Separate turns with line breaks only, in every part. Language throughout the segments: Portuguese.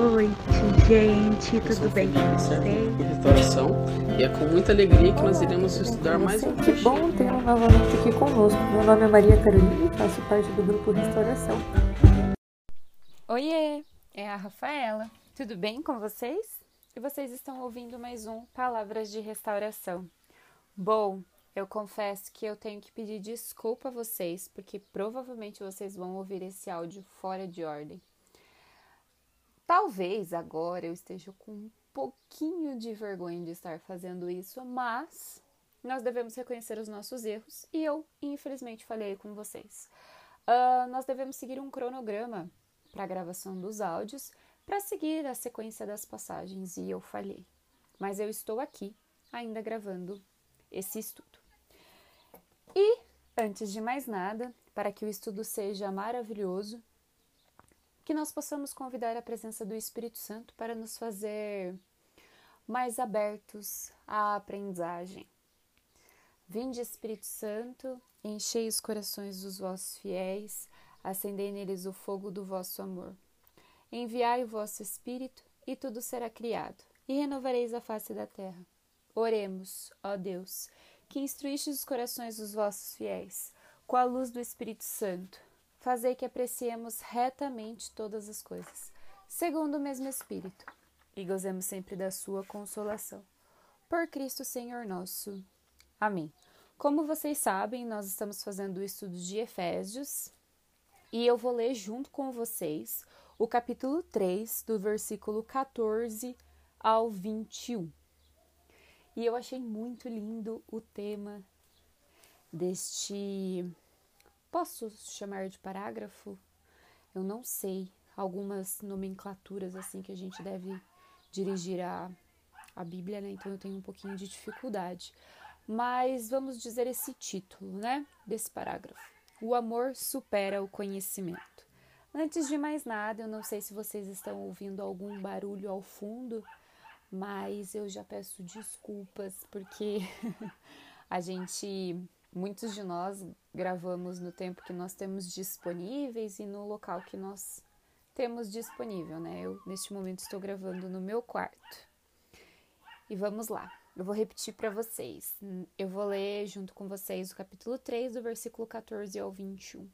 Boa noite, gente. Tudo bem com vocês?
restauração e é com muita alegria que nós iremos estudar mais um
Que bom tê-lo novamente aqui conosco. Meu nome é Maria Carolina e faço parte do grupo Restauração.
Oiê, é a Rafaela. Tudo bem com vocês? E vocês estão ouvindo mais um Palavras de Restauração. Bom, eu confesso que eu tenho que pedir desculpa a vocês, porque provavelmente vocês vão ouvir esse áudio fora de ordem. Talvez agora eu esteja com um pouquinho de vergonha de estar fazendo isso, mas nós devemos reconhecer os nossos erros e eu, infelizmente, falhei com vocês. Ah, nós devemos seguir um cronograma para a gravação dos áudios para seguir a sequência das passagens e eu falhei. Mas eu estou aqui ainda gravando esse estudo. E, antes de mais nada, para que o estudo seja maravilhoso, que nós possamos convidar a presença do Espírito Santo para nos fazer mais abertos à aprendizagem. Vinde, Espírito Santo, enchei os corações dos vossos fiéis, acendei neles o fogo do vosso amor. Enviai o vosso Espírito, e tudo será criado, e renovareis a face da terra. Oremos, ó Deus, que instruíste os corações dos vossos fiéis, com a luz do Espírito Santo. Fazei que apreciemos retamente todas as coisas, segundo o mesmo Espírito, e gozemos sempre da sua consolação. Por Cristo Senhor nosso. Amém. Como vocês sabem, nós estamos fazendo o estudo de Efésios e eu vou ler junto com vocês o capítulo 3, do versículo 14 ao 21. E eu achei muito lindo o tema deste. Posso chamar de parágrafo? Eu não sei. Algumas nomenclaturas assim que a gente deve dirigir a, a Bíblia, né? Então eu tenho um pouquinho de dificuldade. Mas vamos dizer esse título, né? Desse parágrafo. O amor supera o conhecimento. Antes de mais nada, eu não sei se vocês estão ouvindo algum barulho ao fundo, mas eu já peço desculpas porque a gente, muitos de nós gravamos no tempo que nós temos disponíveis e no local que nós temos disponível, né? Eu neste momento estou gravando no meu quarto. E vamos lá. Eu vou repetir para vocês. Eu vou ler junto com vocês o capítulo 3, do versículo 14 ao 21.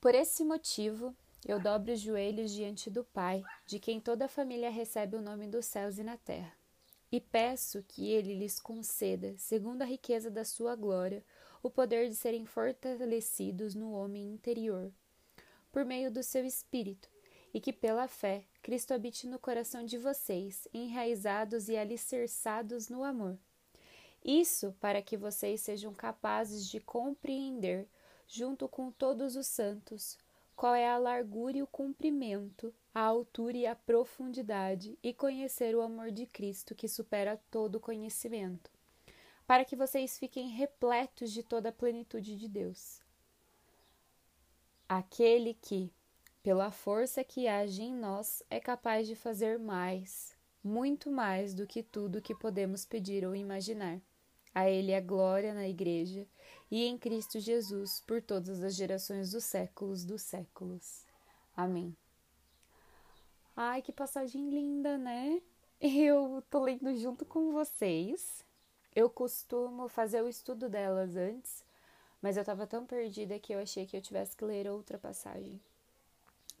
Por esse motivo, eu dobro os joelhos diante do Pai, de quem toda a família recebe o nome dos céus e na terra, e peço que ele lhes conceda, segundo a riqueza da sua glória, o poder de serem fortalecidos no homem interior, por meio do seu espírito, e que pela fé Cristo habite no coração de vocês, enraizados e alicerçados no amor. Isso para que vocês sejam capazes de compreender, junto com todos os santos, qual é a largura e o comprimento, a altura e a profundidade, e conhecer o amor de Cristo que supera todo conhecimento, para que vocês fiquem repletos de toda a plenitude de Deus. Aquele que, pela força que age em nós, é capaz de fazer mais, muito mais do que tudo que podemos pedir ou imaginar. A Ele é glória na Igreja e em Cristo Jesus por todas as gerações dos séculos dos séculos. Amém. Ai, que passagem linda, né? Eu tô lendo junto com vocês. Eu costumo fazer o estudo delas antes, mas eu tava tão perdida que eu achei que eu tivesse que ler outra passagem.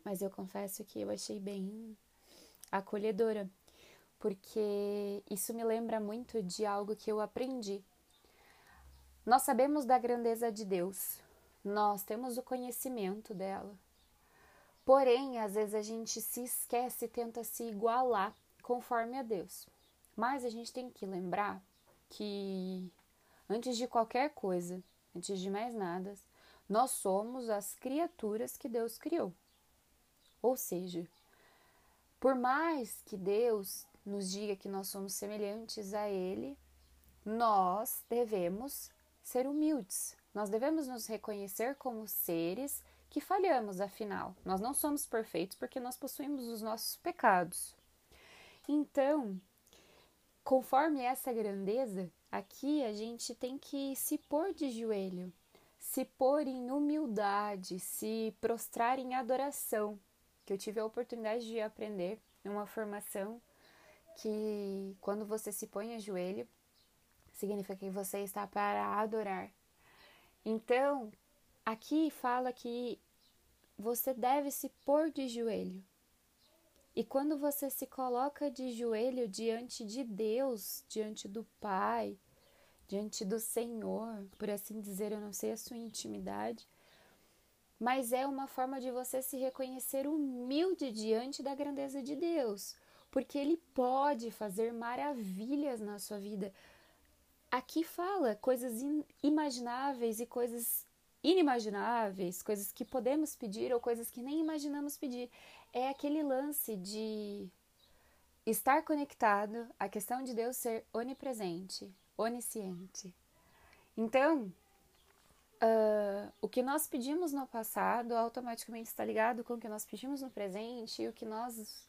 Mas eu confesso que eu achei bem acolhedora, porque isso me lembra muito de algo que eu aprendi. Nós sabemos da grandeza de Deus, nós temos o conhecimento dela. Porém, às vezes a gente se esquece e tenta se igualar conforme a Deus. Mas a gente tem que lembrar que antes de qualquer coisa, antes de mais nada, nós somos as criaturas que Deus criou. Ou seja, por mais que Deus nos diga que nós somos semelhantes a Ele, nós devemos ser humildes. Nós devemos nos reconhecer como seres que falhamos, afinal. Nós não somos perfeitos porque nós possuímos os nossos pecados. Então, conforme essa grandeza, aqui a gente tem que se pôr de joelho, se pôr em humildade, se prostrar em adoração, que eu tive a oportunidade de aprender numa formação que quando você se põe a joelho, significa que você está para adorar. Então, aqui fala que você deve se pôr de joelho. E quando você se coloca de joelho diante de Deus, diante do Pai, diante do Senhor, por assim dizer, eu não sei a sua intimidade, mas é uma forma de você se reconhecer humilde diante da grandeza de Deus, porque Ele pode fazer maravilhas na sua vida. Aqui fala coisas inimagináveis e coisas inimagináveis, coisas que podemos pedir ou coisas que nem imaginamos pedir. É aquele lance de estar conectado, a questão de Deus ser onipresente, onisciente. Então, uh, o que nós pedimos no passado automaticamente está ligado com o que nós pedimos no presente e o que nós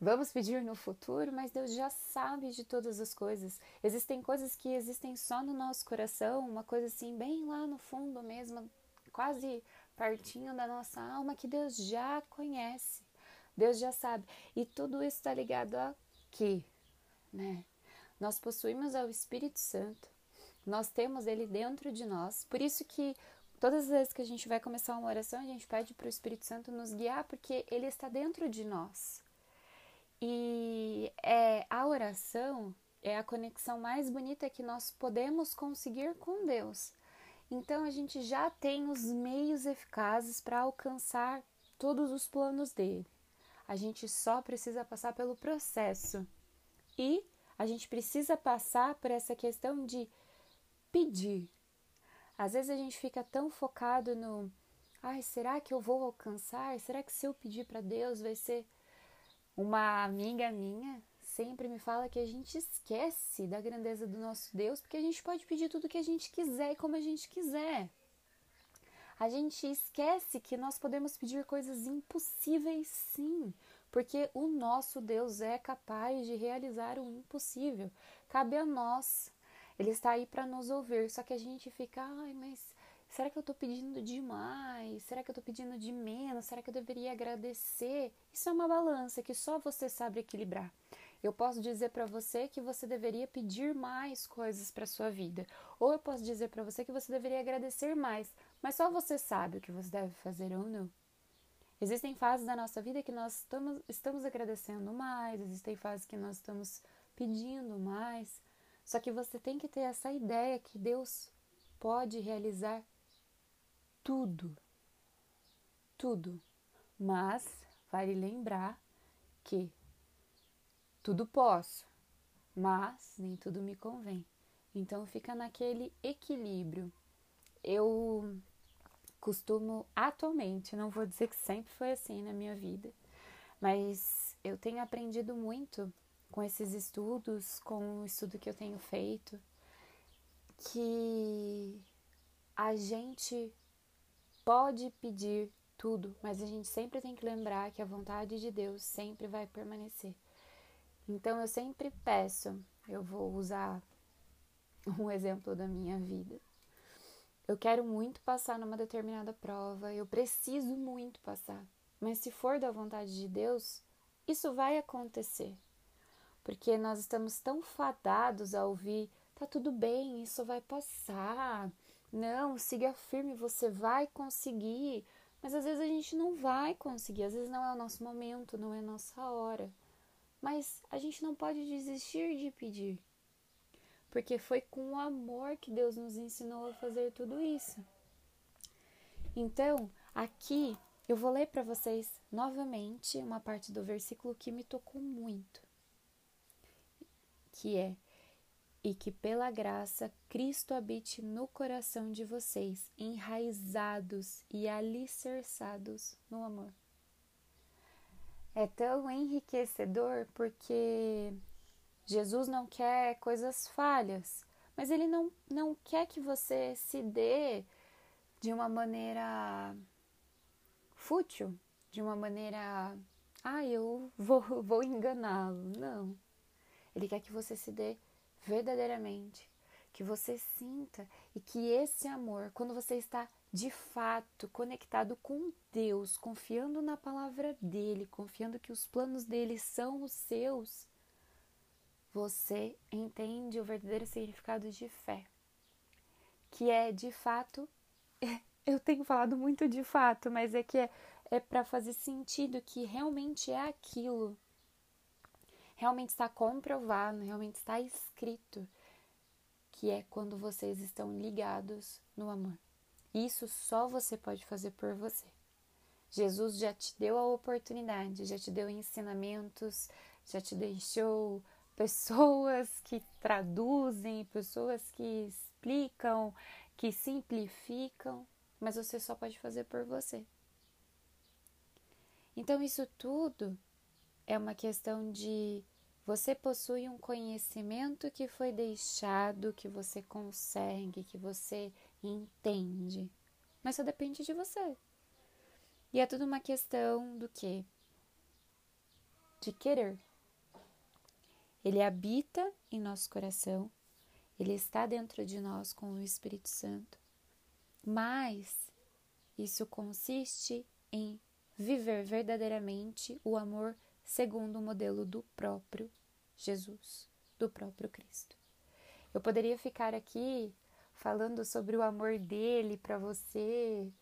vamos pedir no futuro, mas Deus já sabe de todas as coisas. Existem coisas que existem só no nosso coração, uma coisa assim, bem lá no fundo mesmo, quase pertinho da nossa alma, que Deus já conhece. Deus já sabe. E tudo isso está ligado aqui, né? Nós possuímos o Espírito Santo. Nós temos ele dentro de nós. Por isso que todas as vezes que a gente vai começar uma oração, a gente pede para o Espírito Santo nos guiar, porque ele está dentro de nós. E é, a oração é a conexão mais bonita que nós podemos conseguir com Deus. Então a gente já tem os meios eficazes para alcançar todos os planos dele. A gente só precisa passar pelo processo. E a gente precisa passar por essa questão de pedir. Às vezes a gente fica tão focado no ai, será que eu vou alcançar? Será que se eu pedir para Deus vai ser uma amiga minha sempre me fala que a gente esquece da grandeza do nosso Deus porque a gente pode pedir tudo que a gente quiser e como a gente quiser. A gente esquece que nós podemos pedir coisas impossíveis, sim, porque o nosso Deus é capaz de realizar o impossível. Cabe a nós. Ele está aí para nos ouvir, só que a gente fica, ai, mas Será que eu estou pedindo demais? Será que eu estou pedindo de menos? Será que eu deveria agradecer? Isso é uma balança que só você sabe equilibrar. Eu posso dizer para você que você deveria pedir mais coisas para sua vida, ou eu posso dizer para você que você deveria agradecer mais, mas só você sabe o que você deve fazer ou não. Existem fases da nossa vida que nós estamos, estamos agradecendo mais, existem fases que nós estamos pedindo mais. Só que você tem que ter essa ideia que Deus pode realizar tudo, tudo. Mas vale lembrar que tudo posso, mas nem tudo me convém. Então fica naquele equilíbrio. Eu costumo atualmente, não vou dizer que sempre foi assim na minha vida, mas eu tenho aprendido muito com esses estudos, com o estudo que eu tenho feito, que a gente pode pedir tudo, mas a gente sempre tem que lembrar que a vontade de Deus sempre vai permanecer. Então eu sempre peço, eu vou usar um exemplo da minha vida. Eu quero muito passar numa determinada prova, eu preciso muito passar. Mas se for da vontade de Deus, isso vai acontecer. Porque nós estamos tão fadados a ouvir, tá tudo bem, isso vai passar. Não, siga firme, você vai conseguir. Mas às vezes a gente não vai conseguir, às vezes não é o nosso momento, não é a nossa hora. Mas a gente não pode desistir de pedir. Porque foi com o amor que Deus nos ensinou a fazer tudo isso. Então, aqui eu vou ler para vocês novamente uma parte do versículo que me tocou muito. Que é: e que pela graça Cristo habite no coração de vocês, enraizados e alicerçados no amor. É tão enriquecedor porque Jesus não quer coisas falhas, mas ele não, não quer que você se dê de uma maneira fútil, de uma maneira, ah, eu vou, vou enganá-lo. Não. Ele quer que você se dê verdadeiramente, que você sinta e que esse amor, quando você está de fato conectado com Deus, confiando na palavra dele, confiando que os planos dele são os seus, você entende o verdadeiro significado de fé, que é de fato. Eu tenho falado muito de fato, mas é que é, é para fazer sentido que realmente é aquilo. Realmente está comprovado, realmente está escrito que é quando vocês estão ligados no amor. Isso só você pode fazer por você. Jesus já te deu a oportunidade, já te deu ensinamentos, já te deixou pessoas que traduzem, pessoas que explicam, que simplificam, mas você só pode fazer por você. Então, isso tudo é uma questão de você possui um conhecimento que foi deixado, que você consegue, que você entende, mas só depende de você. E é tudo uma questão do que? De querer. Ele habita em nosso coração, ele está dentro de nós com o Espírito Santo, mas isso consiste em viver verdadeiramente o amor segundo o modelo do próprio Jesus, do próprio Cristo. Eu poderia ficar aqui falando sobre o amor dele para você,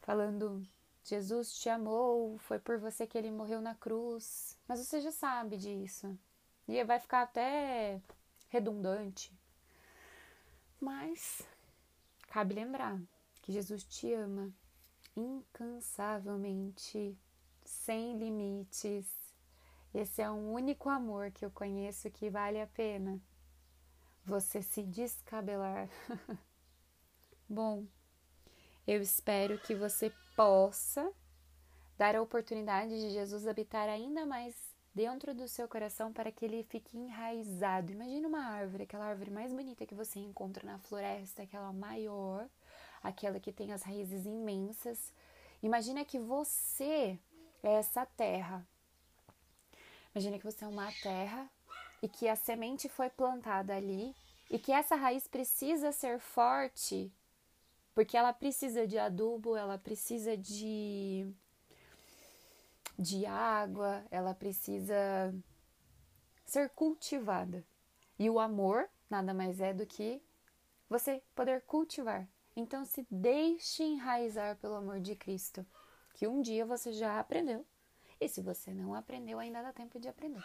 falando Jesus te amou, foi por você que ele morreu na cruz, mas você já sabe disso. E vai ficar até redundante. Mas cabe lembrar que Jesus te ama incansavelmente, sem limites. Esse é o único amor que eu conheço que vale a pena você se descabelar. Bom, eu espero que você possa dar a oportunidade de Jesus habitar ainda mais dentro do seu coração para que ele fique enraizado. Imagine uma árvore, aquela árvore mais bonita que você encontra na floresta, aquela maior, aquela que tem as raízes imensas. Imagina que você é essa terra. Imagina que você é uma terra e que a semente foi plantada ali e que essa raiz precisa ser forte, porque ela precisa de adubo, ela precisa de de água, ela precisa ser cultivada. E o amor nada mais é do que você poder cultivar. Então se deixe enraizar pelo amor de Cristo, que um dia você já aprendeu. E se você não aprendeu, ainda dá tempo de aprender.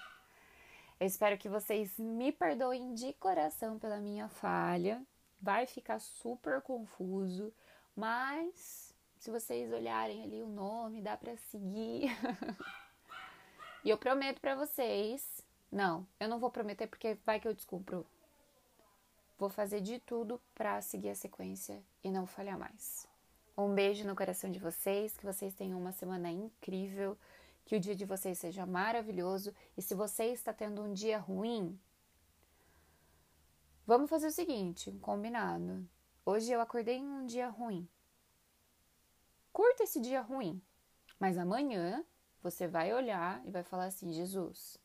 Eu espero que vocês me perdoem de coração pela minha falha. Vai ficar super confuso, mas se vocês olharem ali o nome, dá para seguir. e eu prometo para vocês, não, eu não vou prometer porque vai que eu descubro. Vou fazer de tudo para seguir a sequência e não falhar mais. Um beijo no coração de vocês, que vocês tenham uma semana incrível que o dia de vocês seja maravilhoso e se você está tendo um dia ruim, vamos fazer o seguinte, um combinado. Hoje eu acordei em um dia ruim. Curta esse dia ruim, mas amanhã você vai olhar e vai falar assim: Jesus,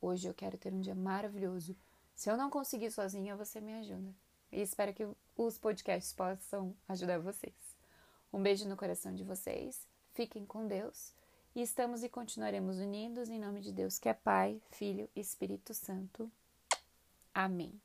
hoje eu quero ter um dia maravilhoso. Se eu não conseguir sozinha, você me ajuda. E espero que os podcasts possam ajudar vocês. Um beijo no coração de vocês. Fiquem com Deus e estamos e continuaremos unidos em nome de Deus, que é Pai, Filho e Espírito Santo. Amém.